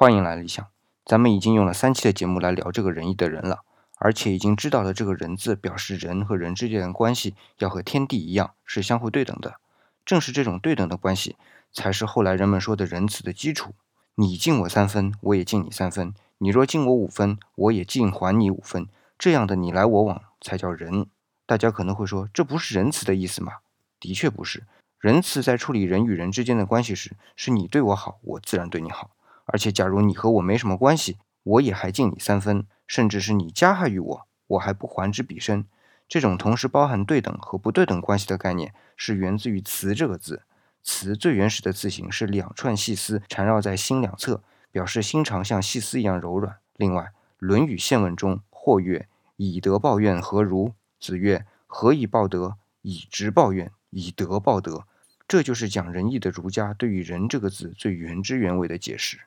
欢迎来理想。咱们已经用了三期的节目来聊这个仁义的人了，而且已经知道了这个人字表示人和人之间的关系要和天地一样是相互对等的。正是这种对等的关系，才是后来人们说的仁慈的基础。你敬我三分，我也敬你三分；你若敬我五分，我也敬还你五分。这样的你来我往才叫仁。大家可能会说，这不是仁慈的意思吗？的确不是。仁慈在处理人与人之间的关系时，是你对我好，我自然对你好。而且，假如你和我没什么关系，我也还敬你三分，甚至是你加害于我，我还不还之彼身。这种同时包含对等和不对等关系的概念，是源自于“慈”这个字。慈最原始的字形是两串细丝缠绕在心两侧，表示心肠像细丝一样柔软。另外，《论语宪问》中或曰：“以德报怨，何如？”子曰：“何以报德？以直报怨，以德报德。”这就是讲仁义的儒家对于“仁”这个字最原汁原味的解释。